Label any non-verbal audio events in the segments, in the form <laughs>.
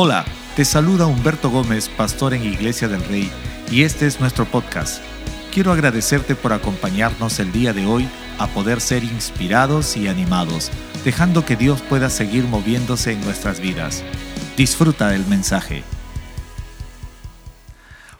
Hola, te saluda Humberto Gómez, pastor en Iglesia del Rey, y este es nuestro podcast. Quiero agradecerte por acompañarnos el día de hoy a poder ser inspirados y animados, dejando que Dios pueda seguir moviéndose en nuestras vidas. Disfruta del mensaje.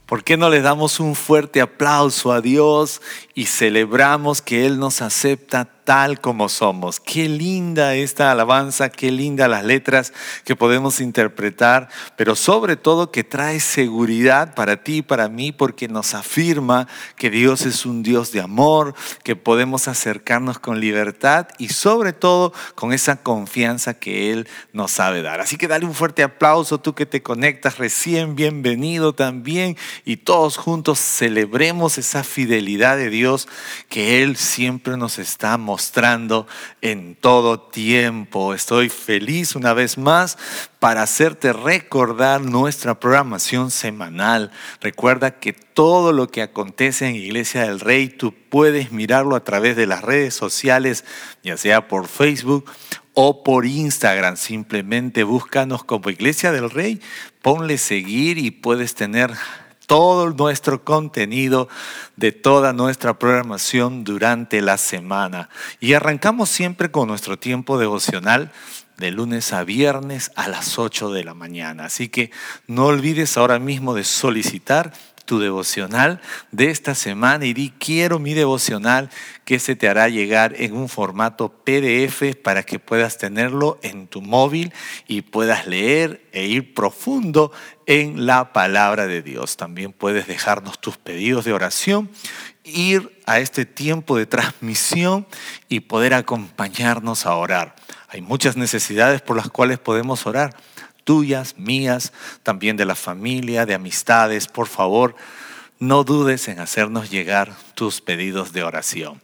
¿Por qué no le damos un fuerte aplauso a Dios y celebramos que Él nos acepta tal como somos. Qué linda esta alabanza, qué linda las letras que podemos interpretar, pero sobre todo que trae seguridad para ti y para mí porque nos afirma que Dios es un Dios de amor, que podemos acercarnos con libertad y sobre todo con esa confianza que Él nos sabe dar. Así que dale un fuerte aplauso tú que te conectas recién, bienvenido también y todos juntos celebremos esa fidelidad de Dios que Él siempre nos está mostrando mostrando en todo tiempo. Estoy feliz una vez más para hacerte recordar nuestra programación semanal. Recuerda que todo lo que acontece en Iglesia del Rey, tú puedes mirarlo a través de las redes sociales, ya sea por Facebook o por Instagram. Simplemente búscanos como Iglesia del Rey, ponle seguir y puedes tener todo nuestro contenido de toda nuestra programación durante la semana. Y arrancamos siempre con nuestro tiempo devocional de lunes a viernes a las 8 de la mañana. Así que no olvides ahora mismo de solicitar tu devocional de esta semana y di quiero mi devocional que se te hará llegar en un formato PDF para que puedas tenerlo en tu móvil y puedas leer e ir profundo en la palabra de Dios. También puedes dejarnos tus pedidos de oración, ir a este tiempo de transmisión y poder acompañarnos a orar. Hay muchas necesidades por las cuales podemos orar tuyas, mías, también de la familia, de amistades, por favor, no dudes en hacernos llegar tus pedidos de oración.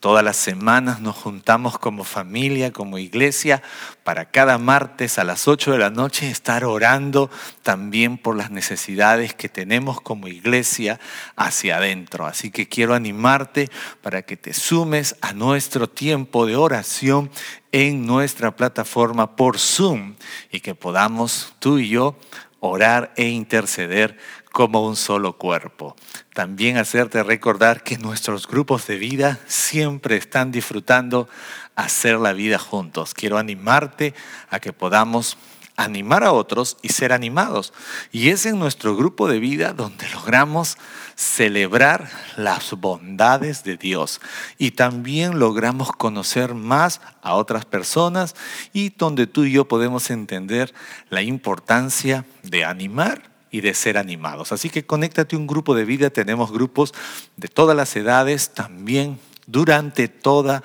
Todas las semanas nos juntamos como familia, como iglesia, para cada martes a las 8 de la noche estar orando también por las necesidades que tenemos como iglesia hacia adentro. Así que quiero animarte para que te sumes a nuestro tiempo de oración en nuestra plataforma por Zoom y que podamos tú y yo orar e interceder como un solo cuerpo. También hacerte recordar que nuestros grupos de vida siempre están disfrutando hacer la vida juntos. Quiero animarte a que podamos animar a otros y ser animados. Y es en nuestro grupo de vida donde logramos celebrar las bondades de Dios y también logramos conocer más a otras personas y donde tú y yo podemos entender la importancia de animar y de ser animados. Así que conéctate a un grupo de vida, tenemos grupos de todas las edades también durante toda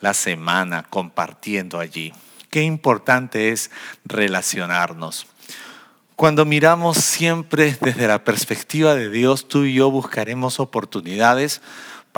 la semana compartiendo allí. Qué importante es relacionarnos. Cuando miramos siempre desde la perspectiva de Dios, tú y yo buscaremos oportunidades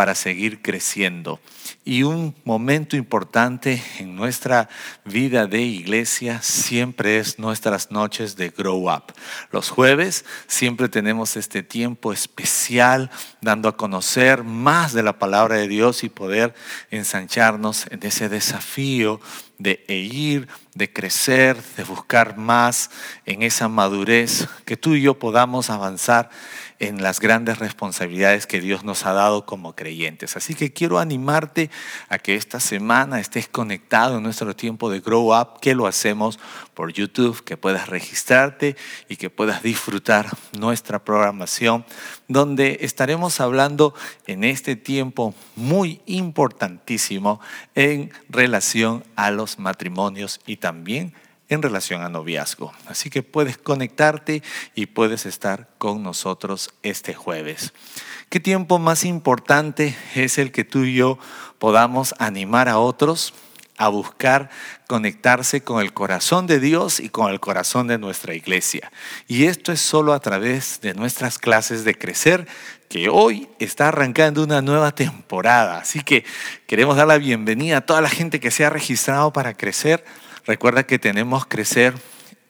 para seguir creciendo. Y un momento importante en nuestra vida de iglesia siempre es nuestras noches de Grow Up. Los jueves siempre tenemos este tiempo especial dando a conocer más de la palabra de Dios y poder ensancharnos en ese desafío de ir, de crecer, de buscar más en esa madurez, que tú y yo podamos avanzar en las grandes responsabilidades que Dios nos ha dado como creyentes. Así que quiero animarte a que esta semana estés conectado en nuestro tiempo de Grow Up, que lo hacemos por YouTube, que puedas registrarte y que puedas disfrutar nuestra programación, donde estaremos hablando en este tiempo muy importantísimo en relación a los matrimonios y también en relación a noviazgo. Así que puedes conectarte y puedes estar con nosotros este jueves. ¿Qué tiempo más importante es el que tú y yo podamos animar a otros a buscar conectarse con el corazón de Dios y con el corazón de nuestra iglesia? Y esto es solo a través de nuestras clases de crecer que hoy está arrancando una nueva temporada. Así que queremos dar la bienvenida a toda la gente que se ha registrado para crecer Recuerda que tenemos crecer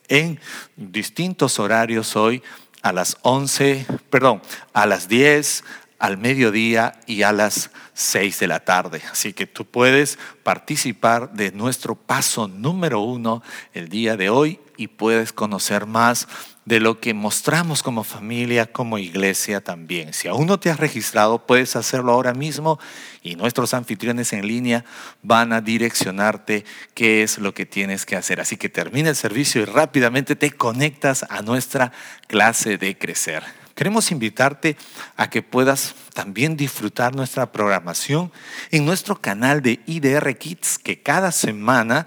en distintos horarios hoy a las 11, perdón, a las 10, al mediodía y a las seis de la tarde. Así que tú puedes participar de nuestro paso número uno el día de hoy y puedes conocer más de lo que mostramos como familia, como iglesia también. Si aún no te has registrado, puedes hacerlo ahora mismo y nuestros anfitriones en línea van a direccionarte qué es lo que tienes que hacer. Así que termina el servicio y rápidamente te conectas a nuestra clase de crecer. Queremos invitarte a que puedas también disfrutar nuestra programación en nuestro canal de IDR Kids, que cada semana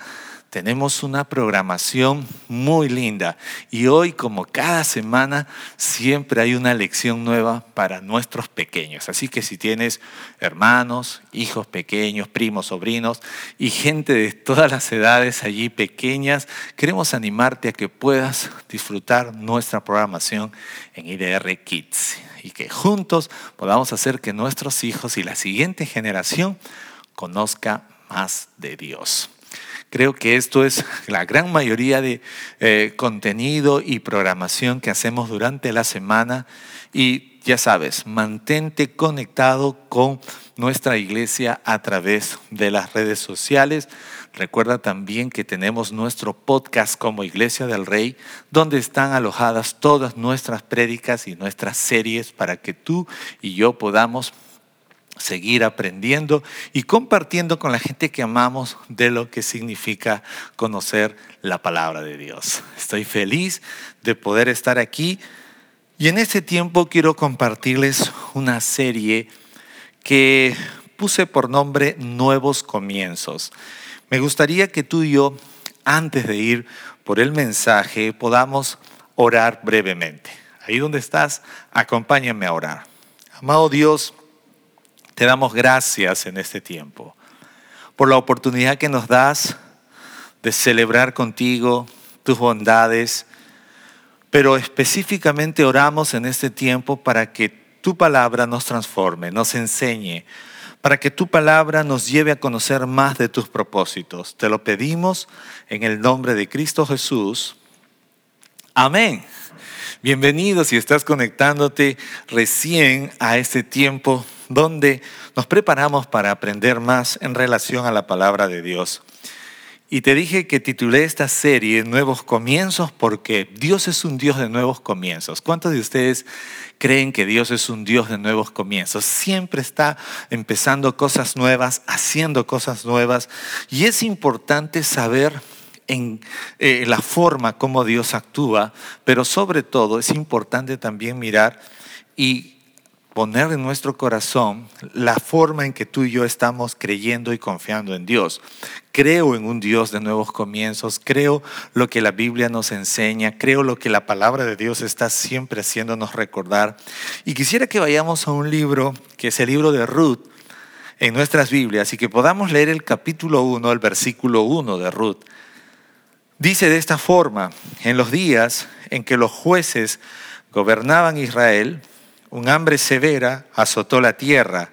tenemos una programación muy linda y hoy, como cada semana, siempre hay una lección nueva para nuestros pequeños. Así que si tienes hermanos, hijos pequeños, primos, sobrinos y gente de todas las edades allí pequeñas, queremos animarte a que puedas disfrutar nuestra programación en IDR Kids y que juntos podamos hacer que nuestros hijos y la siguiente generación conozca más de Dios. Creo que esto es <laughs> la gran mayoría de eh, contenido y programación que hacemos durante la semana y ya sabes, mantente conectado con nuestra iglesia a través de las redes sociales. Recuerda también que tenemos nuestro podcast como Iglesia del Rey, donde están alojadas todas nuestras prédicas y nuestras series para que tú y yo podamos seguir aprendiendo y compartiendo con la gente que amamos de lo que significa conocer la palabra de Dios. Estoy feliz de poder estar aquí y en este tiempo quiero compartirles una serie que puse por nombre Nuevos Comienzos. Me gustaría que tú y yo, antes de ir por el mensaje, podamos orar brevemente. Ahí donde estás, acompáñame a orar. Amado Dios, te damos gracias en este tiempo por la oportunidad que nos das de celebrar contigo tus bondades, pero específicamente oramos en este tiempo para que tu palabra nos transforme, nos enseñe, para que tu palabra nos lleve a conocer más de tus propósitos. Te lo pedimos en el nombre de Cristo Jesús. Amén. Bienvenido si estás conectándote recién a este tiempo donde nos preparamos para aprender más en relación a la palabra de Dios. Y te dije que titulé esta serie Nuevos Comienzos porque Dios es un Dios de nuevos comienzos. ¿Cuántos de ustedes creen que Dios es un Dios de nuevos comienzos? Siempre está empezando cosas nuevas, haciendo cosas nuevas. Y es importante saber en eh, la forma como Dios actúa, pero sobre todo es importante también mirar y poner en nuestro corazón la forma en que tú y yo estamos creyendo y confiando en Dios. Creo en un Dios de nuevos comienzos, creo lo que la Biblia nos enseña, creo lo que la palabra de Dios está siempre haciéndonos recordar. Y quisiera que vayamos a un libro, que es el libro de Ruth, en nuestras Biblias, y que podamos leer el capítulo 1, el versículo 1 de Ruth. Dice de esta forma, en los días en que los jueces gobernaban Israel, un hambre severa azotó la tierra.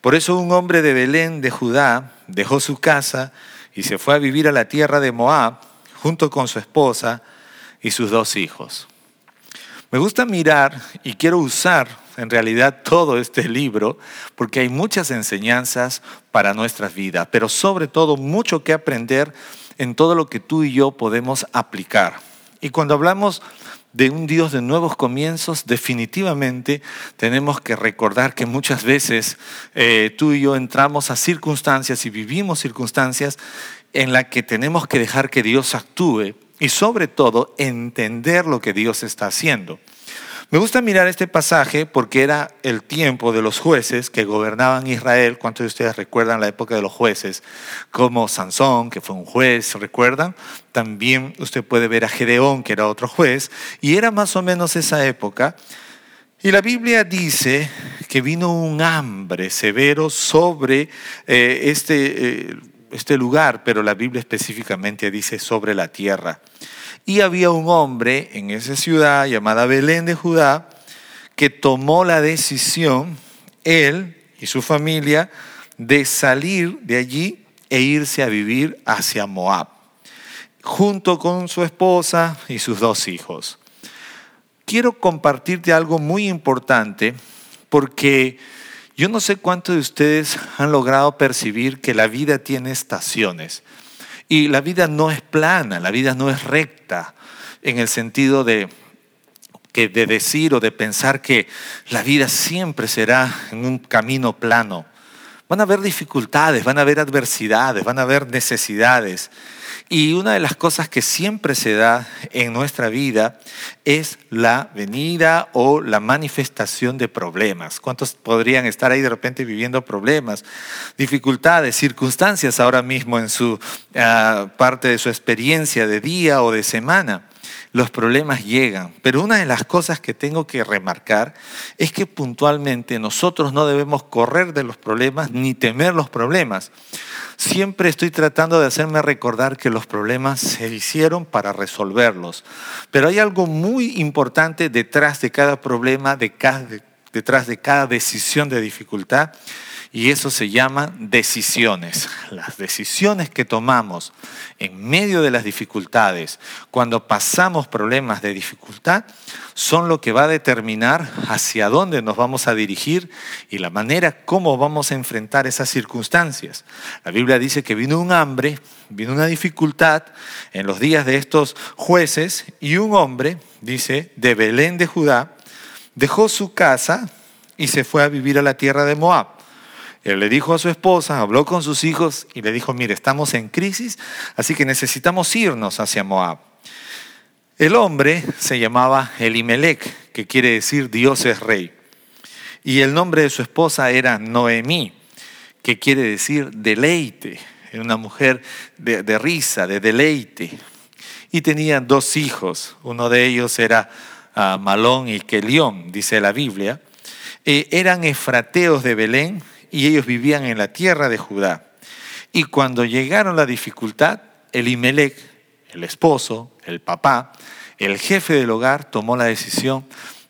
Por eso un hombre de Belén de Judá dejó su casa y se fue a vivir a la tierra de Moab junto con su esposa y sus dos hijos. Me gusta mirar y quiero usar en realidad todo este libro porque hay muchas enseñanzas para nuestras vidas, pero sobre todo mucho que aprender en todo lo que tú y yo podemos aplicar. Y cuando hablamos de un Dios de nuevos comienzos, definitivamente tenemos que recordar que muchas veces eh, tú y yo entramos a circunstancias y vivimos circunstancias en las que tenemos que dejar que Dios actúe y sobre todo entender lo que Dios está haciendo. Me gusta mirar este pasaje porque era el tiempo de los jueces que gobernaban Israel. ¿Cuántos de ustedes recuerdan la época de los jueces? Como Sansón, que fue un juez, ¿recuerdan? También usted puede ver a Gedeón, que era otro juez. Y era más o menos esa época. Y la Biblia dice que vino un hambre severo sobre eh, este, eh, este lugar, pero la Biblia específicamente dice sobre la tierra. Y había un hombre en esa ciudad llamada Belén de Judá que tomó la decisión, él y su familia, de salir de allí e irse a vivir hacia Moab, junto con su esposa y sus dos hijos. Quiero compartirte algo muy importante porque yo no sé cuántos de ustedes han logrado percibir que la vida tiene estaciones. Y la vida no es plana, la vida no es recta, en el sentido de, que de decir o de pensar que la vida siempre será en un camino plano. Van a haber dificultades, van a haber adversidades, van a haber necesidades. Y una de las cosas que siempre se da en nuestra vida es la venida o la manifestación de problemas. ¿Cuántos podrían estar ahí de repente viviendo problemas, dificultades, circunstancias ahora mismo en su ah, parte de su experiencia de día o de semana? Los problemas llegan. Pero una de las cosas que tengo que remarcar es que puntualmente nosotros no debemos correr de los problemas ni temer los problemas. Siempre estoy tratando de hacerme recordar que los problemas se hicieron para resolverlos. Pero hay algo muy importante detrás de cada problema, detrás de cada decisión de dificultad y eso se llama decisiones. Las decisiones que tomamos en medio de las dificultades, cuando pasamos problemas de dificultad, son lo que va a determinar hacia dónde nos vamos a dirigir y la manera como vamos a enfrentar esas circunstancias. La Biblia dice que vino un hambre, vino una dificultad en los días de estos jueces y un hombre, dice, de Belén de Judá, dejó su casa y se fue a vivir a la tierra de Moab. Él le dijo a su esposa, habló con sus hijos y le dijo, mire, estamos en crisis, así que necesitamos irnos hacia Moab. El hombre se llamaba Elimelech, que quiere decir Dios es rey. Y el nombre de su esposa era Noemí, que quiere decir deleite. Una mujer de, risa, de deleite. Y tenían dos hijos. Uno de ellos era ah, Malón y Kelión, dice la Biblia. Eh, eran efrateos de Belén y ellos vivían en la tierra de Judá. Y cuando llegaron la dificultad, Elimelech, el esposo, el papá, el jefe del hogar, tomó la decisión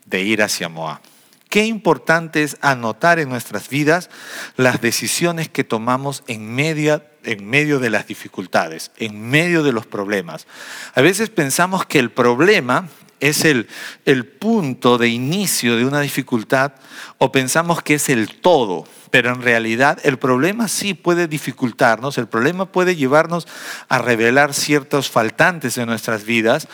de ir hacia Moab. Qué importante es anotar en nuestras vidas las decisiones que tomamos en, en medio de las dificultades, en medio de los problemas. A veces pensamos que el problema es el, el punto de inicio de una dificultad o pensamos que es el todo. Pero en realidad el problema sí puede dificultarnos, el problema puede llevarnos a revelar ciertos faltantes en nuestras vidas,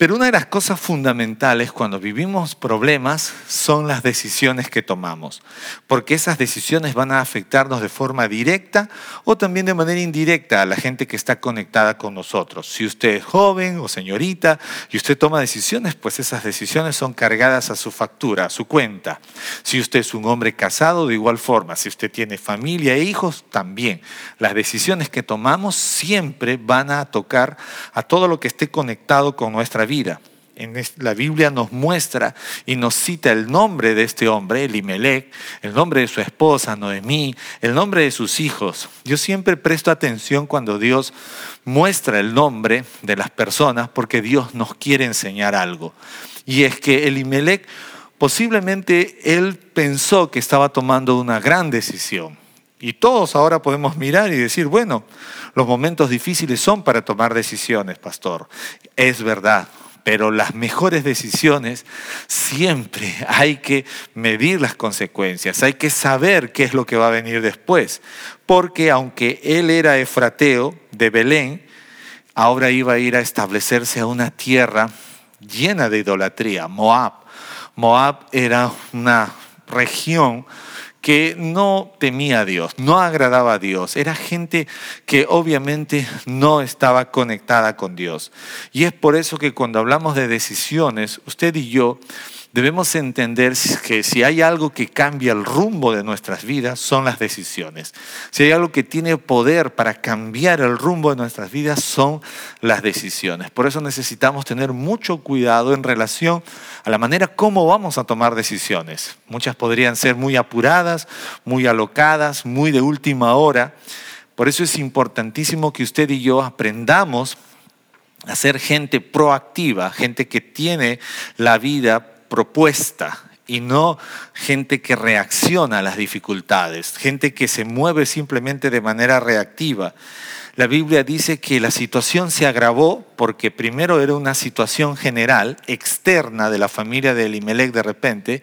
pero una de las cosas fundamentales cuando vivimos problemas son las decisiones que tomamos, porque esas decisiones van a afectarnos de forma directa o también de manera indirecta a la gente que está conectada con nosotros. Si usted es joven o señorita y usted toma decisiones, pues esas decisiones son cargadas a su factura, a su cuenta. Si usted es un hombre casado, de igual forma. Si usted tiene familia e hijos, también. Las decisiones que tomamos siempre van a tocar a todo lo que esté conectado con nuestra vida vida. La Biblia nos muestra y nos cita el nombre de este hombre, Elimelech, el nombre de su esposa, Noemí, el nombre de sus hijos. Yo siempre presto atención cuando Dios muestra el nombre de las personas porque Dios nos quiere enseñar algo. Y es que Elimelech posiblemente él pensó que estaba tomando una gran decisión. Y todos ahora podemos mirar y decir, bueno, los momentos difíciles son para tomar decisiones, pastor. Es verdad, pero las mejores decisiones siempre hay que medir las consecuencias, hay que saber qué es lo que va a venir después, porque aunque él era efrateo de Belén, ahora iba a ir a establecerse a una tierra llena de idolatría, Moab. Moab era una región que no temía a Dios, no agradaba a Dios. Era gente que obviamente no estaba conectada con Dios. Y es por eso que cuando hablamos de decisiones, usted y yo debemos entender que si hay algo que cambia el rumbo de nuestras vidas, son las decisiones. Si hay algo que tiene poder para cambiar el rumbo de nuestras vidas, son las decisiones. Por eso necesitamos tener mucho cuidado en relación a la manera como vamos a tomar decisiones. Muchas podrían ser muy apuradas, muy alocadas, muy de última hora. Por eso es importantísimo que usted y yo aprendamos a ser gente proactiva, gente que tiene la vida propuesta y no gente que reacciona a las dificultades, gente que se mueve simplemente de manera reactiva. la Biblia dice que la situación se agravó porque primero era una situación general, externa de la familia de Elimelech de repente,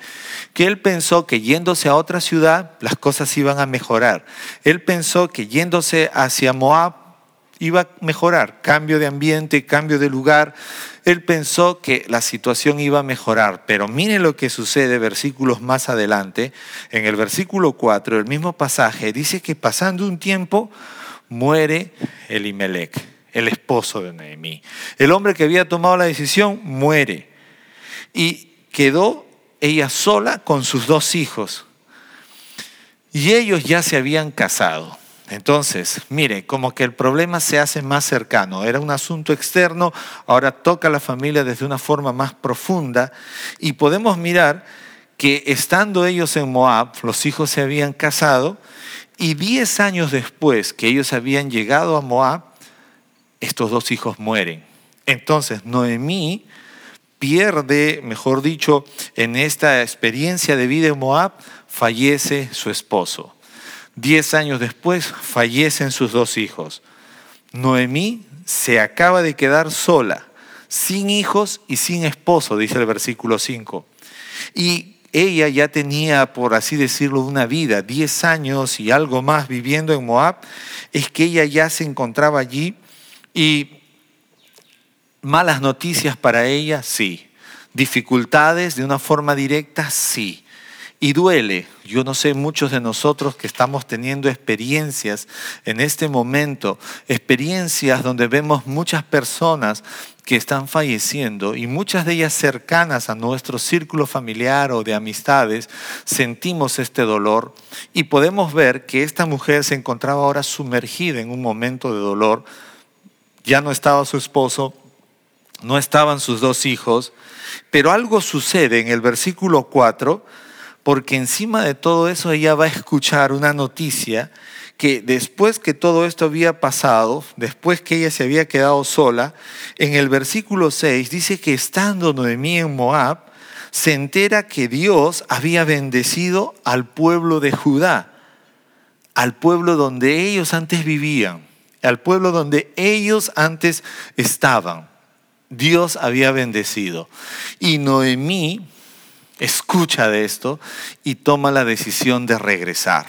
que él pensó que yéndose a otra ciudad las cosas iban a mejorar. Él pensó que yéndose hacia Moab iba a mejorar, cambio de ambiente, cambio de lugar. Él pensó que la situación iba a mejorar, pero mire lo que sucede versículos más adelante. En el versículo 4, el mismo pasaje, dice que pasando un tiempo muere Elimelech, el esposo de Nehemí. El hombre que había tomado la decisión muere y quedó ella sola con sus dos hijos. Y ellos ya se habían casado. Entonces, mire, como que el problema se hace más cercano. Era un asunto externo, ahora toca a la familia desde una forma más profunda y podemos mirar que estando ellos en Moab, los hijos se habían casado y diez años después que ellos habían llegado a Moab, estos dos hijos mueren. Entonces, Noemí pierde, mejor dicho, en esta experiencia de vida en Moab, fallece su esposo. Diez años después fallecen sus dos hijos. Noemí se acaba de quedar sola, sin hijos y sin esposo, dice el versículo 5. Y ella ya tenía, por así decirlo, una vida, diez años y algo más viviendo en Moab, es que ella ya se encontraba allí y malas noticias para ella, sí. Dificultades de una forma directa, sí. Y duele. Yo no sé, muchos de nosotros que estamos teniendo experiencias en este momento, experiencias donde vemos muchas personas que están falleciendo y muchas de ellas cercanas a nuestro círculo familiar o de amistades, sentimos este dolor y podemos ver que esta mujer se encontraba ahora sumergida en un momento de dolor. Ya no estaba su esposo, no estaban sus dos hijos, pero algo sucede en el versículo 4 porque encima de todo eso ella va a escuchar una noticia que después que todo esto había pasado, después que ella se había quedado sola, en el versículo 6 dice que estando Noemí en Moab, se entera que Dios había bendecido al pueblo de Judá, al pueblo donde ellos antes vivían, al pueblo donde ellos antes estaban. Dios había bendecido. Y Noemí escucha de esto y toma la decisión de regresar.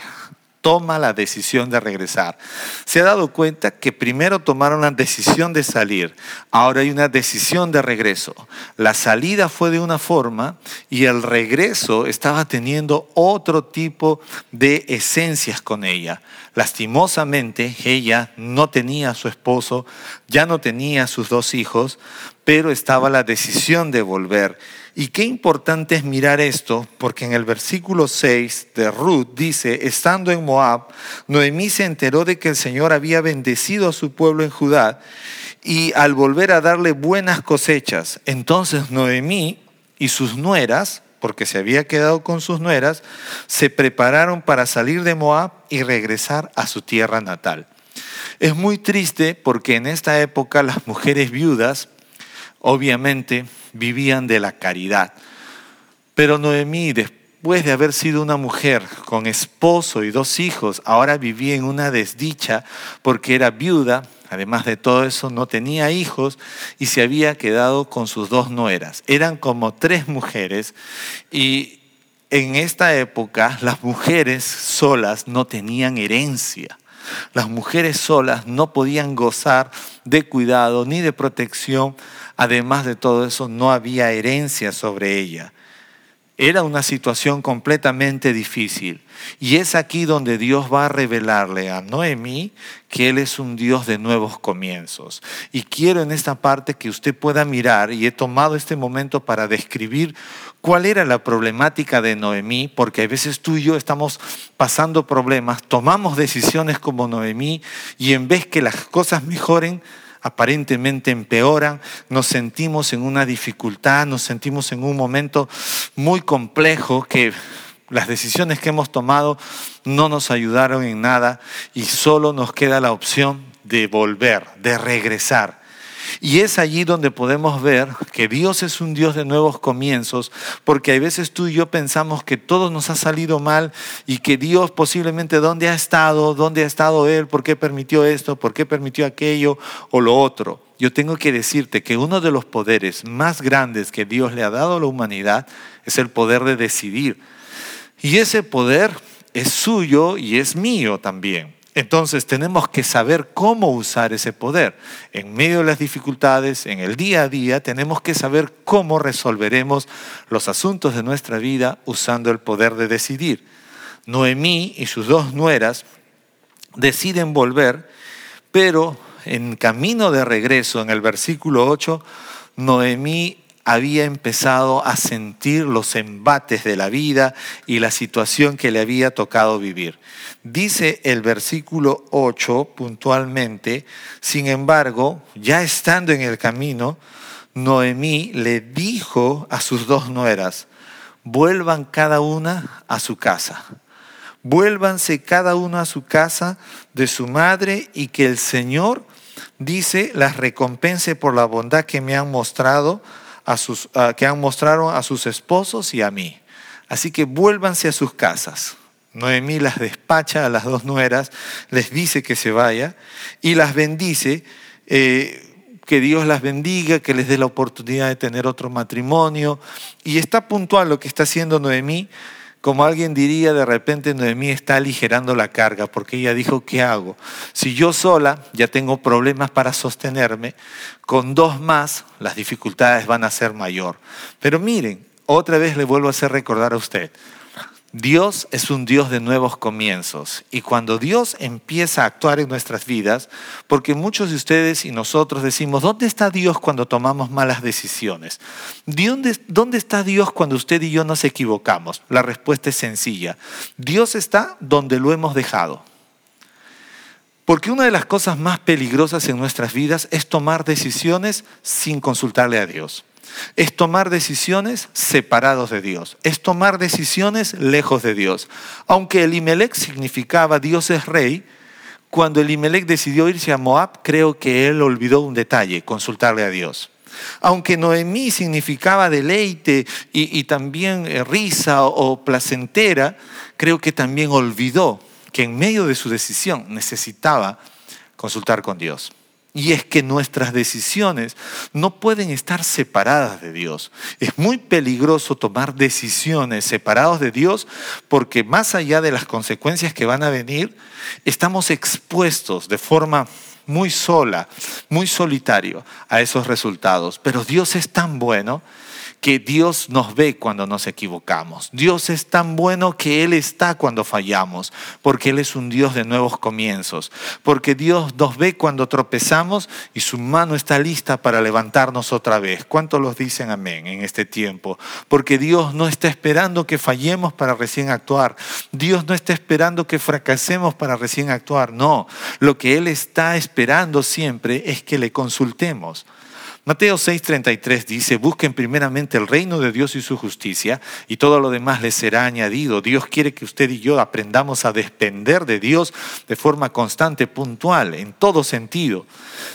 Toma la decisión de regresar. Se ha dado cuenta que primero tomaron la decisión de salir, ahora hay una decisión de regreso. La salida fue de una forma y el regreso estaba teniendo otro tipo de esencias con ella. Lastimosamente, ella no tenía a su esposo, ya no tenía a sus dos hijos, pero estaba la decisión de volver y qué importante es mirar esto, porque en el versículo 6 de Ruth dice, estando en Moab, Noemí se enteró de que el Señor había bendecido a su pueblo en Judá y al volver a darle buenas cosechas, entonces Noemí y sus nueras, porque se había quedado con sus nueras, se prepararon para salir de Moab y regresar a su tierra natal. Es muy triste porque en esta época las mujeres viudas, obviamente, vivían de la caridad. Pero Noemí, después de haber sido una mujer con esposo y dos hijos, ahora vivía en una desdicha porque era viuda, además de todo eso no tenía hijos y se había quedado con sus dos nueras. Eran como tres mujeres y en esta época las mujeres solas no tenían herencia. Las mujeres solas no podían gozar de cuidado ni de protección Además de todo eso, no había herencia sobre ella. Era una situación completamente difícil. Y es aquí donde Dios va a revelarle a Noemí que Él es un Dios de nuevos comienzos. Y quiero en esta parte que usted pueda mirar, y he tomado este momento para describir cuál era la problemática de Noemí, porque a veces tú y yo estamos pasando problemas, tomamos decisiones como Noemí, y en vez que las cosas mejoren, aparentemente empeoran, nos sentimos en una dificultad, nos sentimos en un momento muy complejo que las decisiones que hemos tomado no nos ayudaron en nada y solo nos queda la opción de volver, de regresar. Y es allí donde podemos ver que Dios es un Dios de nuevos comienzos, porque a veces tú y yo pensamos que todo nos ha salido mal y que Dios posiblemente dónde ha estado, dónde ha estado Él, por qué permitió esto, por qué permitió aquello o lo otro. Yo tengo que decirte que uno de los poderes más grandes que Dios le ha dado a la humanidad es el poder de decidir. Y ese poder es suyo y es mío también. Entonces tenemos que saber cómo usar ese poder. En medio de las dificultades, en el día a día, tenemos que saber cómo resolveremos los asuntos de nuestra vida usando el poder de decidir. Noemí y sus dos nueras deciden volver, pero en camino de regreso, en el versículo 8, Noemí había empezado a sentir los embates de la vida y la situación que le había tocado vivir. Dice el versículo 8 puntualmente, sin embargo, ya estando en el camino, Noemí le dijo a sus dos nueras, vuelvan cada una a su casa. Vuélvanse cada una a su casa de su madre y que el Señor, dice, las recompense por la bondad que me han mostrado que han mostrado a sus esposos y a mí. Así que vuélvanse a sus casas. Noemí las despacha a las dos nueras, les dice que se vaya y las bendice, eh, que Dios las bendiga, que les dé la oportunidad de tener otro matrimonio. Y está puntual lo que está haciendo Noemí como alguien diría, de repente Noemí está aligerando la carga, porque ella dijo, ¿qué hago? Si yo sola ya tengo problemas para sostenerme, con dos más las dificultades van a ser mayor. Pero miren, otra vez le vuelvo a hacer recordar a usted, Dios es un Dios de nuevos comienzos y cuando Dios empieza a actuar en nuestras vidas, porque muchos de ustedes y nosotros decimos, ¿dónde está Dios cuando tomamos malas decisiones? ¿Dónde, ¿Dónde está Dios cuando usted y yo nos equivocamos? La respuesta es sencilla. Dios está donde lo hemos dejado. Porque una de las cosas más peligrosas en nuestras vidas es tomar decisiones sin consultarle a Dios. Es tomar decisiones separados de Dios. Es tomar decisiones lejos de Dios. Aunque Elimelech significaba Dios es rey, cuando Elimelech decidió irse a Moab, creo que él olvidó un detalle, consultarle a Dios. Aunque Noemí significaba deleite y, también eh, risa o placentera, creo que también olvidó que en medio de su decisión necesitaba consultar con Dios. Y es que nuestras decisiones no pueden estar separadas de Dios. Es muy peligroso tomar decisiones separadas de Dios porque más allá de las consecuencias que van a venir, estamos expuestos de forma muy sola, muy solitario a esos resultados. Pero Dios es tan bueno que Dios nos ve cuando nos equivocamos. Dios es tan bueno que Él está cuando fallamos, porque Él es un Dios de nuevos comienzos, porque Dios nos ve cuando tropezamos y su mano está lista para levantarnos otra vez. ¿Cuántos los dicen amén en este tiempo? Porque Dios no está esperando que fallemos para recién actuar. Dios no está esperando que fracasemos para recién actuar. No, lo que Él está esperando siempre es que le consultemos. Mateo 6:33 dice, busquen primeramente el reino de Dios y su justicia y todo lo demás les será añadido. Dios quiere que usted y yo aprendamos a depender de Dios de forma constante, puntual, en todo sentido.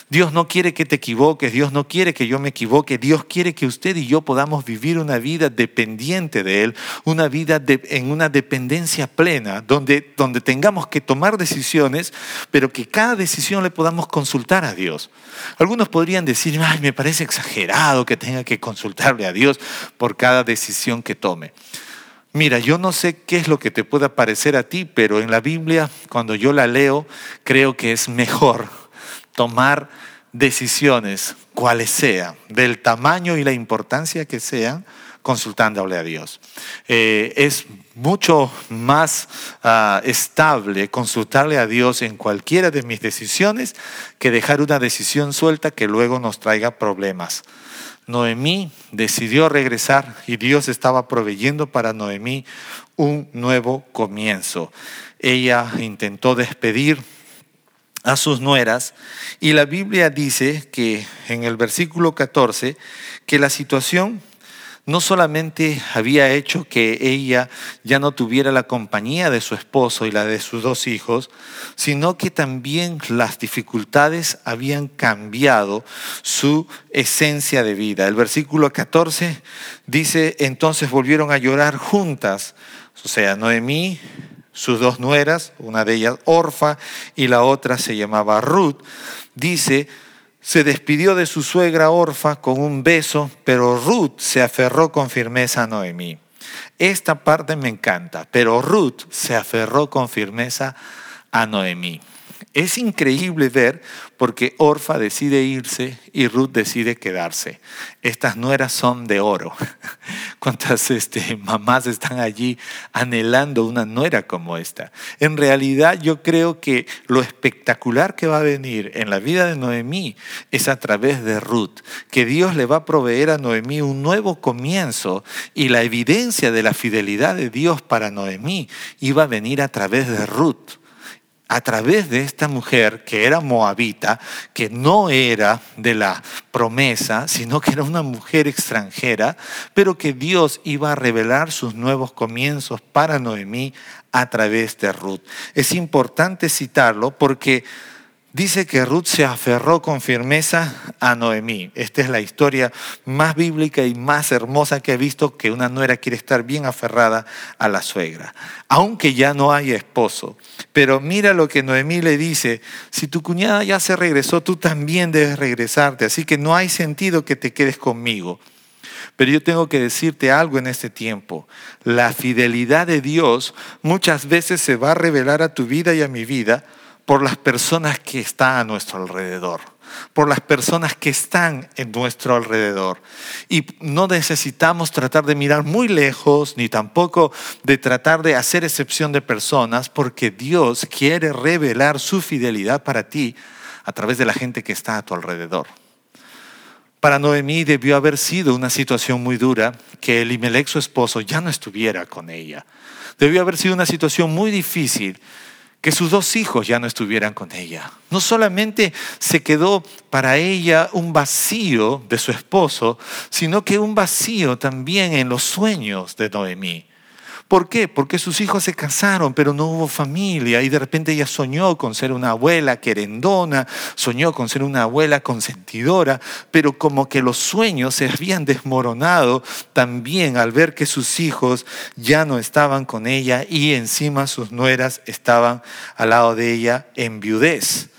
Dios no quiere que te equivoques, Dios no quiere que yo me equivoque, Dios quiere que usted y yo podamos vivir una vida dependiente de Él, una vida en una dependencia plena, donde, donde tengamos que tomar decisiones, pero que cada decisión le podamos consultar a Dios. Algunos podrían decir, ay, me parece exagerado que tenga que consultarle a Dios por cada decisión que tome. Mira, yo no sé qué es lo que te pueda parecer a ti, pero en la Biblia, cuando yo la leo, creo que es mejor tomar decisiones, cuales sean, del tamaño y la importancia que sean, consultándole a Dios. Eh, es mucho más ah, estable consultarle a Dios en cualquiera de mis decisiones que dejar una decisión suelta que luego nos traiga problemas. Noemí decidió regresar y Dios estaba proveyendo para Noemí un nuevo comienzo. Ella intentó despedir a sus nueras y la Biblia dice que en el versículo 14 que la situación no solamente había hecho que ella ya no tuviera la compañía de su esposo y la de sus dos hijos, sino que también las dificultades habían cambiado su esencia de vida. El versículo 14 dice, entonces volvieron a llorar juntas, o sea, Noemí, sus dos nueras, una de ellas Orfa y la otra se llamaba Ruth, dice, se despidió de su suegra Orfa con un beso, pero Ruth se aferró con firmeza a Noemí. Esta parte me encanta, pero Ruth se aferró con firmeza a Noemí. Es increíble ver porque Orfa decide irse y Ruth decide quedarse. Estas nueras son de oro. <laughs> ¿Cuántas este, mamás están allí anhelando una nuera como esta? En realidad yo creo que lo espectacular que va a venir en la vida de Noemí es a través de Ruth, que Dios le va a proveer a Noemí un nuevo comienzo y la evidencia de la fidelidad de Dios para Noemí iba a venir a través de Ruth a través de esta mujer que era moabita, que no era de la promesa, sino que era una mujer extranjera, pero que Dios iba a revelar sus nuevos comienzos para Noemí a través de Ruth. Es importante citarlo porque Dice que Ruth se aferró con firmeza a Noemí. Esta es la historia más bíblica y más hermosa que he visto que una nuera quiere estar bien aferrada a la suegra, aunque ya no haya esposo. Pero mira lo que Noemí le dice, si tu cuñada ya se regresó, tú también debes regresarte, así que no hay sentido que te quedes conmigo. Pero yo tengo que decirte algo en este tiempo. La fidelidad de Dios muchas veces se va a revelar a tu vida y a mi vida por las personas que están a nuestro alrededor, por las personas que están en nuestro alrededor. Y no necesitamos tratar de mirar muy lejos, ni tampoco de tratar de hacer excepción de personas, porque Dios quiere revelar su fidelidad para ti a través de la gente que está a tu alrededor. Para Noemí debió haber sido una situación muy dura que Elimelech, su esposo, ya no estuviera con ella. Debió haber sido una situación muy difícil que sus dos hijos ya no estuvieran con ella. No solamente se quedó para ella un vacío de su esposo, sino que un vacío también en los sueños de Noemí. ¿Por qué? Porque sus hijos se casaron, pero no hubo familia y de repente ella soñó con ser una abuela querendona, soñó con ser una abuela consentidora, pero como que los sueños se habían desmoronado también al ver que sus hijos ya no estaban con ella y encima sus nueras estaban al lado de ella en viudez.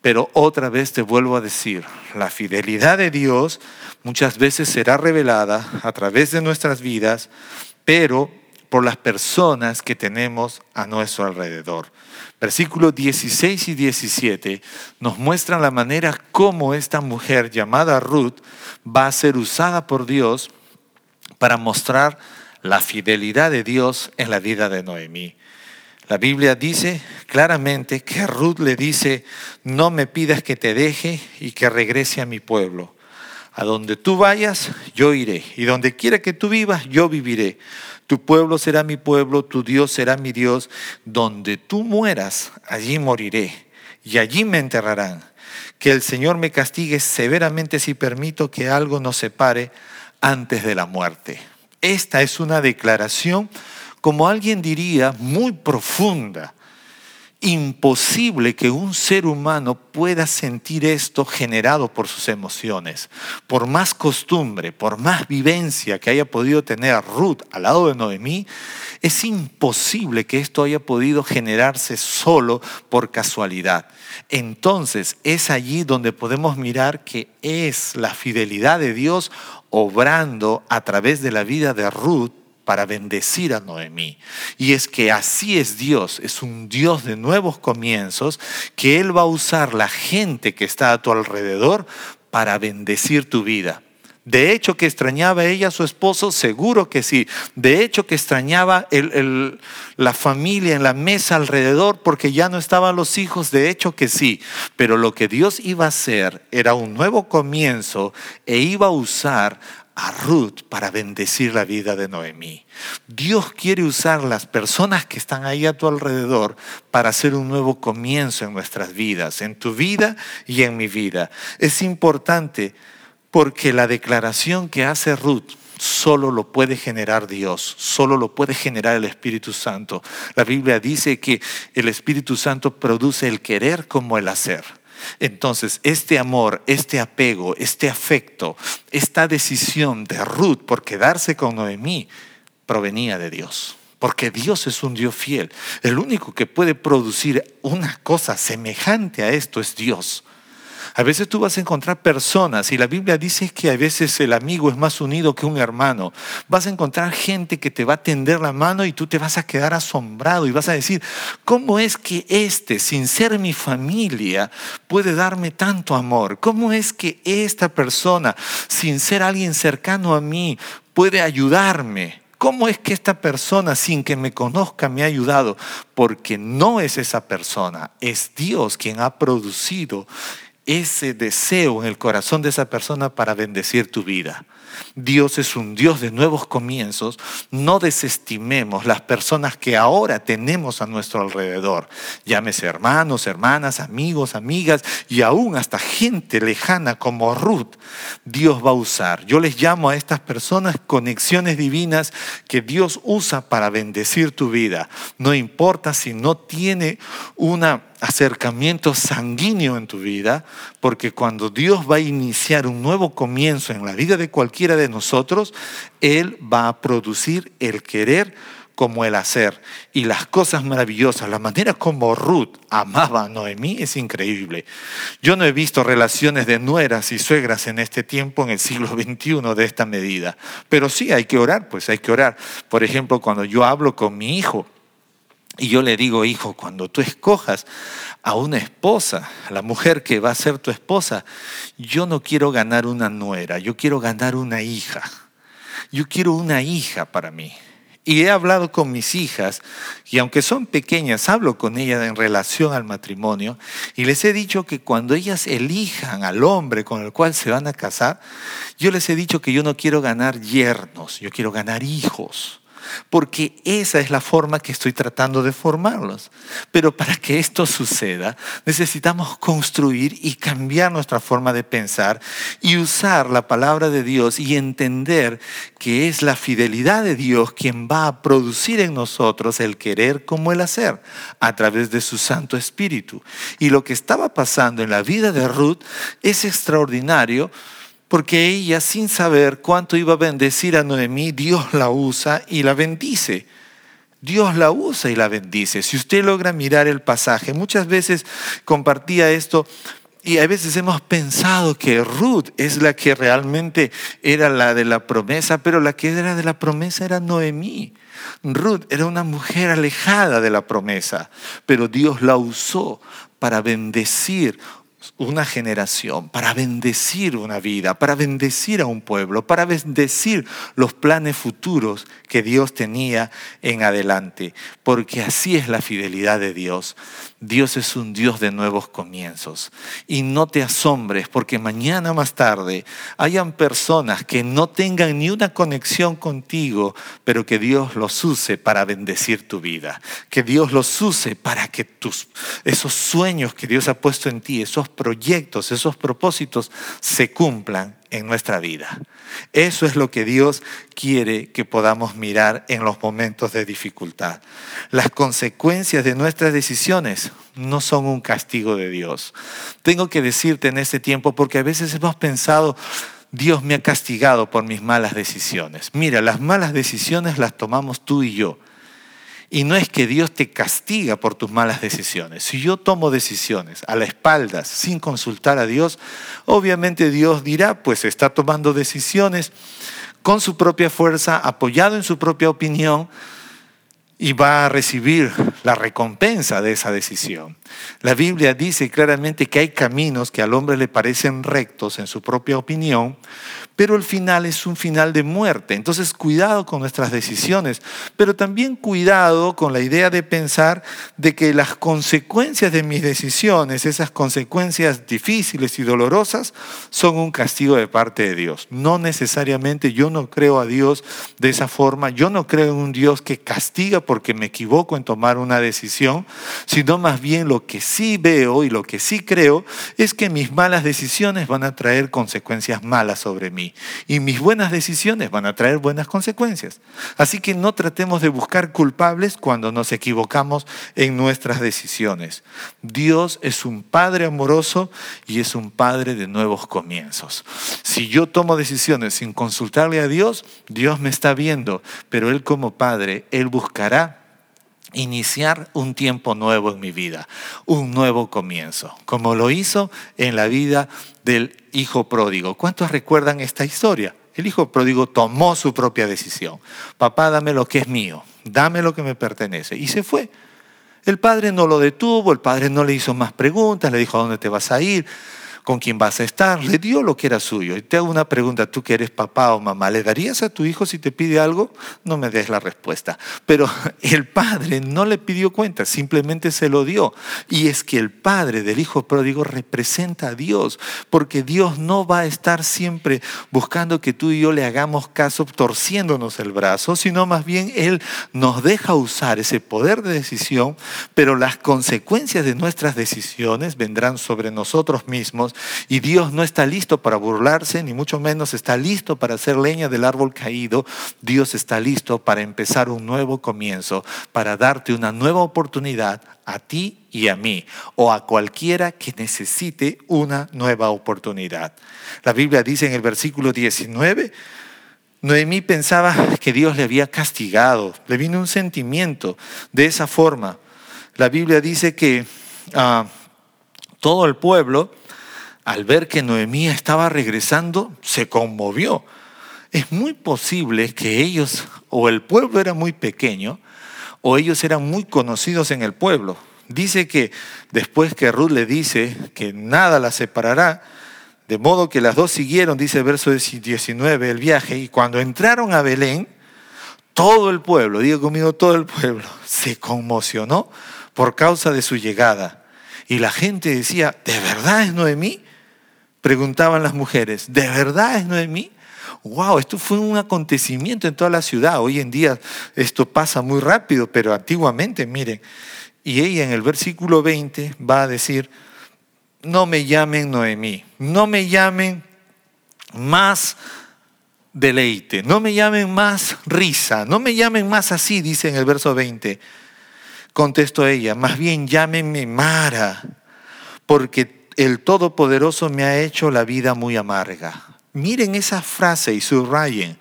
Pero otra vez te vuelvo a decir, la fidelidad de Dios muchas veces será revelada a través de nuestras vidas, pero por las personas que tenemos a nuestro alrededor. Versículos 16 y 17 nos muestran la manera como esta mujer llamada Ruth va a ser usada por Dios para mostrar la fidelidad de Dios en la vida de Noemí. La Biblia dice claramente que Ruth le dice, no me pidas que te deje y que regrese a mi pueblo. A donde tú vayas, yo iré. Y donde quiera que tú vivas, yo viviré. Tu pueblo será mi pueblo, tu Dios será mi Dios. Donde tú mueras, allí moriré. Y allí me enterrarán. Que el Señor me castigue severamente si permito que algo nos separe antes de la muerte. Esta es una declaración, como alguien diría, muy profunda imposible que un ser humano pueda sentir esto generado por sus emociones. Por más costumbre, por más vivencia que haya podido tener Ruth al lado de Noemí, es imposible que esto haya podido generarse solo por casualidad. Entonces es allí donde podemos mirar que es la fidelidad de Dios obrando a través de la vida de Ruth para bendecir a Noemí. Y es que así es Dios, es un Dios de nuevos comienzos, que Él va a usar la gente que está a tu alrededor para bendecir tu vida. De hecho que extrañaba ella a su esposo, seguro que sí. De hecho que extrañaba la familia en la mesa alrededor porque ya no estaban los hijos, de hecho que sí. Pero lo que Dios iba a hacer era un nuevo comienzo e iba a usar a Ruth para bendecir la vida de Noemí. Dios quiere usar las personas que están ahí a tu alrededor para hacer un nuevo comienzo en nuestras vidas, en tu vida y en mi vida. Es importante porque la declaración que hace Ruth solo lo puede generar Dios, solo lo puede generar el Espíritu Santo. La Biblia dice que el Espíritu Santo produce el querer como el hacer. Entonces, este amor, este apego, este afecto, esta decisión de Ruth por quedarse con Noemí provenía de Dios. Porque Dios es un Dios fiel. El único que puede producir una cosa semejante a esto es Dios. A veces tú vas a encontrar personas, y la Biblia dice que a veces el amigo es más unido que un hermano. Vas a encontrar gente que te va a tender la mano y tú te vas a quedar asombrado y vas a decir, ¿cómo es que este, sin ser mi familia, puede darme tanto amor? ¿Cómo es que esta persona, sin ser alguien cercano a mí, puede ayudarme? ¿Cómo es que esta persona, sin que me conozca, me ha ayudado? Porque no es esa persona, es Dios quien ha producido ese deseo en el corazón de esa persona para bendecir tu vida. Dios es un Dios de nuevos comienzos. No desestimemos las personas que ahora tenemos a nuestro alrededor. Llámese hermanos, hermanas, amigos, amigas y aún hasta gente lejana como Ruth. Dios va a usar. Yo les llamo a estas personas conexiones divinas que Dios usa para bendecir tu vida. No importa si no tiene una acercamiento sanguíneo en tu vida, porque cuando Dios va a iniciar un nuevo comienzo en la vida de cualquiera de nosotros, Él va a producir el querer como el hacer. Y las cosas maravillosas, la manera como Ruth amaba a Noemí es increíble. Yo no he visto relaciones de nueras y suegras en este tiempo, en el siglo XXI, de esta medida. Pero sí hay que orar, pues hay que orar. Por ejemplo, cuando yo hablo con mi hijo, y yo le digo, hijo, cuando tú escojas a una esposa, la mujer que va a ser tu esposa, yo no quiero ganar una nuera, yo quiero ganar una hija. Yo quiero una hija para mí. Y he hablado con mis hijas, y aunque son pequeñas, hablo con ellas en relación al matrimonio, y les he dicho que cuando ellas elijan al hombre con el cual se van a casar, yo les he dicho que yo no quiero ganar yernos, yo quiero ganar hijos porque esa es la forma que estoy tratando de formarlos. Pero para que esto suceda, necesitamos construir y cambiar nuestra forma de pensar y usar la palabra de Dios y entender que es la fidelidad de Dios quien va a producir en nosotros el querer como el hacer a través de su Santo Espíritu. Y lo que estaba pasando en la vida de Ruth es extraordinario porque ella, sin saber cuánto iba a bendecir a Noemí, Dios la usa y la bendice. Dios la usa y la bendice. Si usted logra mirar el pasaje, muchas veces compartía esto y a veces hemos pensado que Ruth es la que realmente era la de la promesa, pero la que era de la promesa era Noemí. Ruth era una mujer alejada de la promesa, pero Dios la usó para bendecir una generación, para bendecir una vida, para bendecir a un pueblo, para bendecir los planes futuros que Dios tenía en adelante, porque así es la fidelidad de Dios. Dios es un Dios de nuevos comienzos. Y no te asombres porque mañana más tarde hayan personas que no tengan ni una conexión contigo, pero que Dios los use para bendecir tu vida. Que Dios los use para que tus, esos sueños que Dios ha puesto en ti, esos proyectos, esos propósitos se cumplan en nuestra vida. Eso es lo que Dios quiere que podamos mirar en los momentos de dificultad. Las consecuencias de nuestras decisiones no son un castigo de Dios. Tengo que decirte en este tiempo porque a veces hemos pensado, Dios me ha castigado por mis malas decisiones. Mira, las malas decisiones las tomamos tú y yo. Y no es que Dios te castiga por tus malas decisiones. Si yo tomo decisiones a la espaldas sin consultar a Dios, obviamente Dios dirá, pues está tomando decisiones con su propia fuerza, apoyado en su propia opinión, y va a recibir la recompensa de esa decisión. La Biblia dice claramente que hay caminos que al hombre le parecen rectos en su propia opinión, pero el final es un final de muerte. Entonces, cuidado con nuestras decisiones, pero también cuidado con la idea de pensar de que las consecuencias de mis decisiones, esas consecuencias difíciles y dolorosas, son un castigo de parte de Dios. No necesariamente yo no creo a Dios de esa forma, yo no creo en un Dios que castiga porque me equivoco en tomar una decisión, sino más bien lo que sí veo y lo que sí creo es que mis malas decisiones van a traer consecuencias malas sobre mí Y mis buenas decisiones van a traer buenas consecuencias. Así que no tratemos de buscar culpables cuando nos equivocamos en nuestras decisiones. Dios es un Padre amoroso y es un Padre de nuevos comienzos. Si yo tomo decisiones sin consultarle a Dios, Dios me está viendo, pero Él como Padre, Él buscará iniciar un tiempo nuevo en mi vida, un nuevo comienzo, como lo hizo en la vida del hijo pródigo. ¿Cuántos recuerdan esta historia? El hijo pródigo tomó su propia decisión. Papá, dame lo que es mío, dame lo que me pertenece. Y se fue. El padre no lo detuvo, el padre no le hizo más preguntas, le dijo, ¿a dónde te vas a ir? Con quién vas a estar. Le dio lo que era suyo. Y te hago una pregunta, tú que eres papá o mamá, ¿le darías a tu hijo si te pide algo? No me des la respuesta. Pero <laughs> el padre no le pidió cuenta, simplemente se lo dio. Y es que el padre del hijo pródigo representa a Dios, porque Dios no va a estar siempre buscando que tú y yo le hagamos caso torciéndonos el brazo, sino más bien Él nos deja usar ese poder de decisión, pero las consecuencias de nuestras decisiones vendrán sobre nosotros mismos y Dios no está listo para burlarse, ni mucho menos está listo para hacer leña del árbol caído. Dios está listo para empezar un nuevo comienzo, para darte una nueva oportunidad a ti y a mí, o a cualquiera que necesite una nueva oportunidad. La Biblia dice en el versículo 19, Noemí pensaba que Dios le había castigado, le vino un sentimiento de esa forma. La Biblia dice que ah, todo el pueblo al ver que Noemí estaba regresando, se conmovió. Es muy posible que ellos, o el pueblo era muy pequeño, o ellos eran muy conocidos en el pueblo. Dice que después que Ruth le dice que nada la separará, de modo que las dos siguieron, dice el verso 19, el viaje, y cuando entraron a Belén, todo el pueblo, digo conmigo, todo el pueblo, se conmocionó por causa de su llegada. Y la gente decía, ¿de verdad es Noemí? Preguntaban las mujeres, ¿de verdad es Noemí? Wow, esto fue un acontecimiento en toda la ciudad. Hoy en día esto pasa muy rápido, pero antiguamente, miren. Y ella en el versículo 20 va a decir, no me llamen Noemí, no me llamen más deleite, no me llamen más risa, no me llamen más así, dice en el verso 20. Contestó ella, más bien llámenme Mara, porque el Todopoderoso me ha hecho la vida muy amarga. Miren esa frase y subrayen,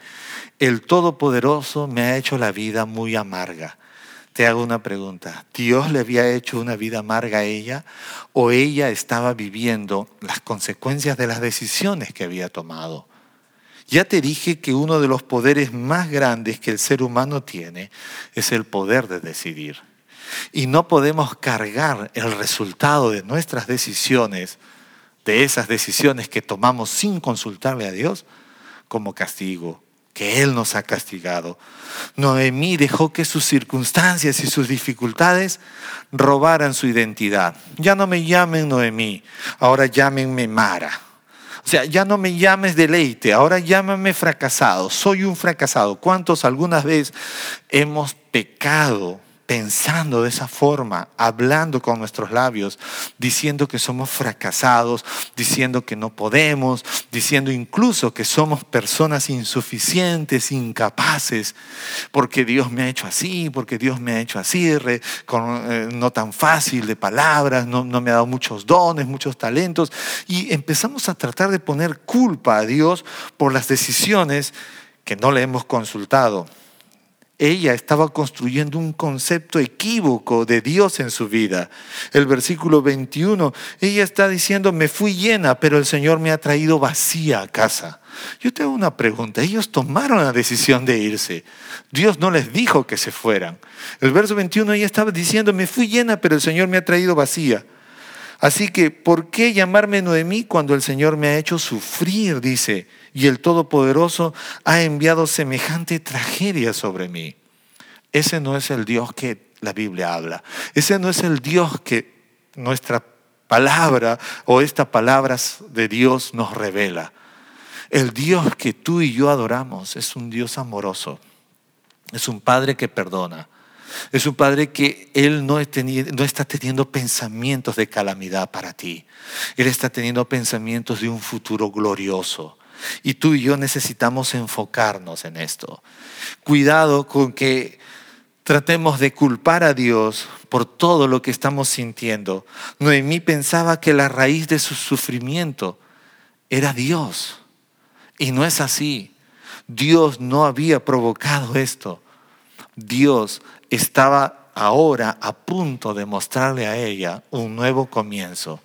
el Todopoderoso me ha hecho la vida muy amarga. Te hago una pregunta, ¿Dios le había hecho una vida amarga a ella o ella estaba viviendo las consecuencias de las decisiones que había tomado? Ya te dije que uno de los poderes más grandes que el ser humano tiene es el poder de decidir. Y no podemos cargar el resultado de nuestras decisiones, de esas decisiones que tomamos sin consultarle a Dios, como castigo, que Él nos ha castigado. Noemí dejó que sus circunstancias y sus dificultades robaran su identidad. Ya no me llamen Noemí, ahora llámenme Mara. O sea, ya no me llames deleite, ahora llámame fracasado. Soy un fracasado. ¿Cuántos algunas veces hemos pecado pensando de esa forma, hablando con nuestros labios, diciendo que somos fracasados, diciendo que no podemos, diciendo incluso que somos personas insuficientes, incapaces, porque Dios me ha hecho así, porque Dios me ha hecho así, eh, no tan fácil de palabras, no, no me ha dado muchos dones, muchos talentos, y empezamos a tratar de poner culpa a Dios por las decisiones que no le hemos consultado ella estaba construyendo un concepto equívoco de Dios en su vida. El versículo 21, ella está diciendo, me fui llena, pero el Señor me ha traído vacía a casa. Yo tengo una pregunta, ellos tomaron la decisión de irse. Dios no les dijo que se fueran. El verso 21, ella estaba diciendo, me fui llena, pero el Señor me ha traído vacía. Así que, ¿por qué llamarme Noemí cuando el Señor me ha hecho sufrir? Dice, y el Todopoderoso ha enviado semejante tragedia sobre mí. Ese no es el Dios que la Biblia habla. Ese no es el Dios que nuestra palabra o esta palabra de Dios nos revela. El Dios que tú y yo adoramos es un Dios amoroso. Es un Padre que perdona. Es un padre que Él no, no está teniendo pensamientos de calamidad para ti. Él está teniendo pensamientos de un futuro glorioso. Y tú y yo necesitamos enfocarnos en esto. Cuidado con que tratemos de culpar a Dios por todo lo que estamos sintiendo. Noemí pensaba que la raíz de su sufrimiento era Dios. Y no es así. Dios no había provocado esto. Dios estaba ahora a punto de mostrarle a ella un nuevo comienzo.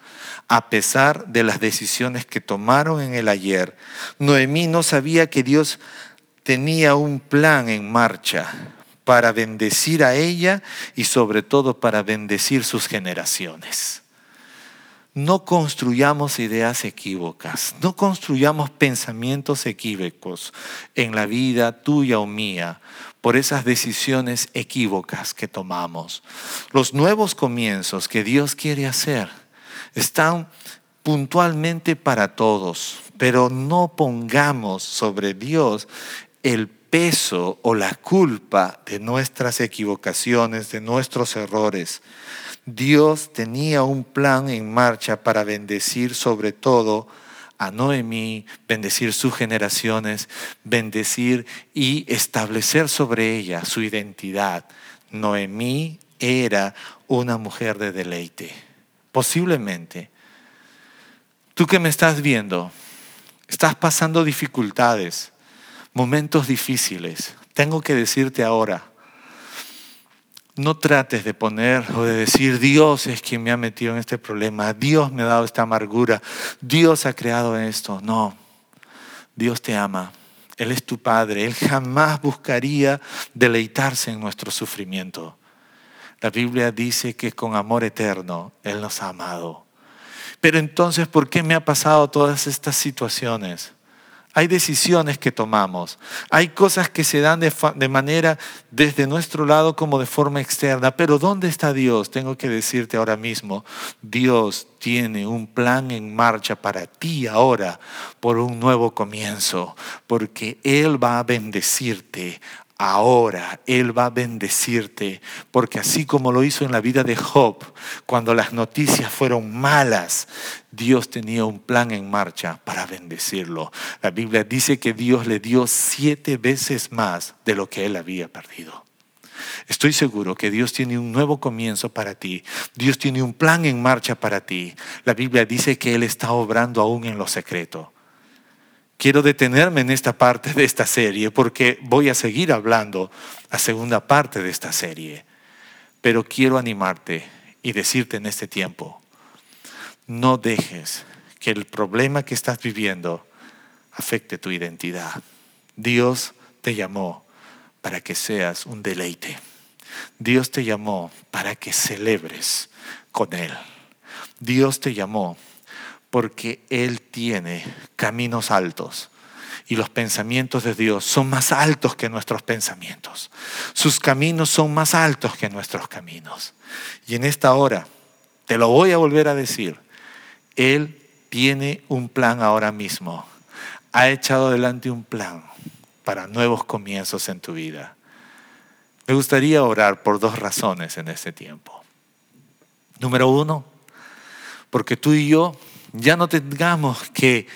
A pesar de las decisiones que tomaron en el ayer, Noemí no sabía que Dios tenía un plan en marcha para bendecir a ella y sobre todo para bendecir sus generaciones. No construyamos ideas equívocas, no construyamos pensamientos equívocos en la vida tuya o mía por esas decisiones equívocas que tomamos. Los nuevos comienzos que Dios quiere hacer están puntualmente para todos, pero no pongamos sobre Dios el peso o la culpa de nuestras equivocaciones, de nuestros errores. Dios tenía un plan en marcha para bendecir sobre todo a Noemí, bendecir sus generaciones, bendecir y establecer sobre ella su identidad. Noemí era una mujer de deleite. Posiblemente, tú que me estás viendo, estás pasando dificultades, momentos difíciles. Tengo que decirte ahora, no trates de poner o de decir, Dios es quien me ha metido en este problema, Dios me ha dado esta amargura, Dios ha creado esto. No, Dios te ama, Él es tu Padre, Él jamás buscaría deleitarse en nuestro sufrimiento. La Biblia dice que con amor eterno Él nos ha amado. Pero entonces, ¿por qué me ha pasado todas estas situaciones? hay decisiones que tomamos, hay cosas que se dan de, manera desde nuestro lado como de forma externa, pero ¿dónde está Dios? Tengo que decirte ahora mismo, Dios tiene un plan en marcha para ti ahora por un nuevo comienzo, porque Él va a bendecirte ahora Él va a bendecirte, porque así como lo hizo en la vida de Job, cuando las noticias fueron malas, Dios tenía un plan en marcha para bendecirlo. La Biblia dice que Dios le dio siete veces más de lo que él había perdido. Estoy seguro que Dios tiene un nuevo comienzo para ti. Dios tiene un plan en marcha para ti. La Biblia dice que Él está obrando aún en lo secreto. Quiero detenerme en esta parte de esta serie porque voy a seguir hablando la segunda parte de esta serie. Pero quiero animarte y decirte en este tiempo, no dejes que el problema que estás viviendo afecte tu identidad. Dios te llamó para que seas un deleite. Dios te llamó para que celebres con Él. Dios te llamó porque Él tiene caminos altos y los pensamientos de Dios son más altos que nuestros pensamientos. Sus caminos son más altos que nuestros caminos. Y en esta hora, te lo voy a volver a decir, Él tiene un plan ahora mismo. Ha echado adelante un plan para nuevos comienzos en tu vida. Me gustaría orar por dos razones en este tiempo. Número uno, porque tú y yo ya no tengamos que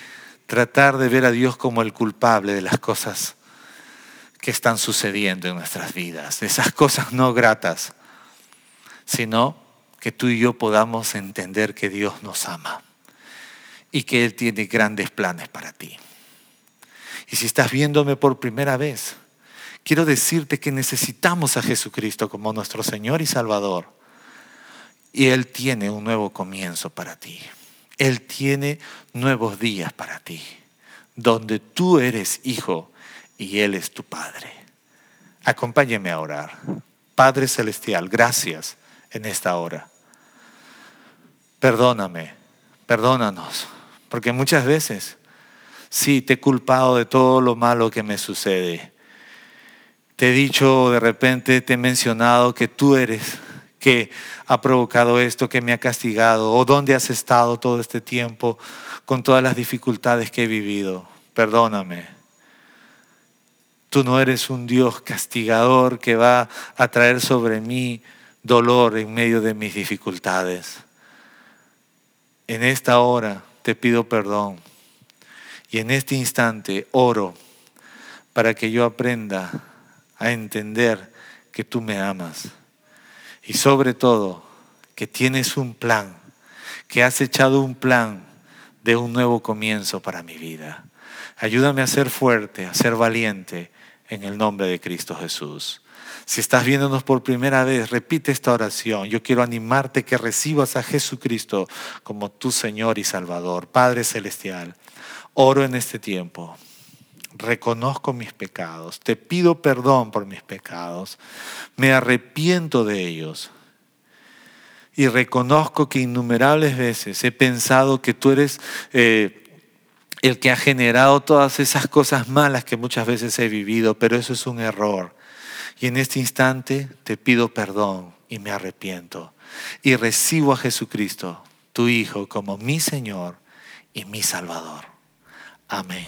tratar de ver a Dios como el culpable de las cosas que están sucediendo en nuestras vidas, de esas cosas no gratas, sino que tú y yo podamos entender que Dios nos ama y que Él tiene grandes planes para ti. Y si estás viéndome por primera vez, quiero decirte que necesitamos a Jesucristo como nuestro Señor y Salvador. Y Él tiene un nuevo comienzo para ti. Él tiene nuevos días para ti, donde tú eres hijo y Él es tu Padre. Acompáñeme a orar. Padre Celestial, gracias en esta hora. Perdóname, perdónanos, porque muchas veces sí te he culpado de todo lo malo que me sucede. Te he dicho de repente, te he mencionado que tú eres que ha provocado esto, que me ha castigado, o dónde has estado todo este tiempo con todas las dificultades que he vivido. Perdóname. Tú no eres un Dios castigador que va a traer sobre mí dolor en medio de mis dificultades. En esta hora te pido perdón Y en este instante oro para que yo aprenda a entender que tú me amas. Y sobre todo, que tienes un plan, que has echado un plan de un nuevo comienzo para mi vida. Ayúdame a ser fuerte, a ser valiente en el nombre de Cristo Jesús. Si estás viéndonos por primera vez, repite esta oración. Yo quiero animarte que recibas a Jesucristo como tu Señor y Salvador. Padre Celestial, oro en este tiempo. Reconozco mis pecados. Te pido perdón por mis pecados. Me arrepiento de ellos. Y reconozco que innumerables veces he pensado que tú eres... Eh, el que ha generado todas esas cosas malas que muchas veces he vivido, pero eso es un error. Y en este instante te pido perdón y me arrepiento. Y recibo a Jesucristo, tu Hijo, como mi Señor y mi Salvador. Amén.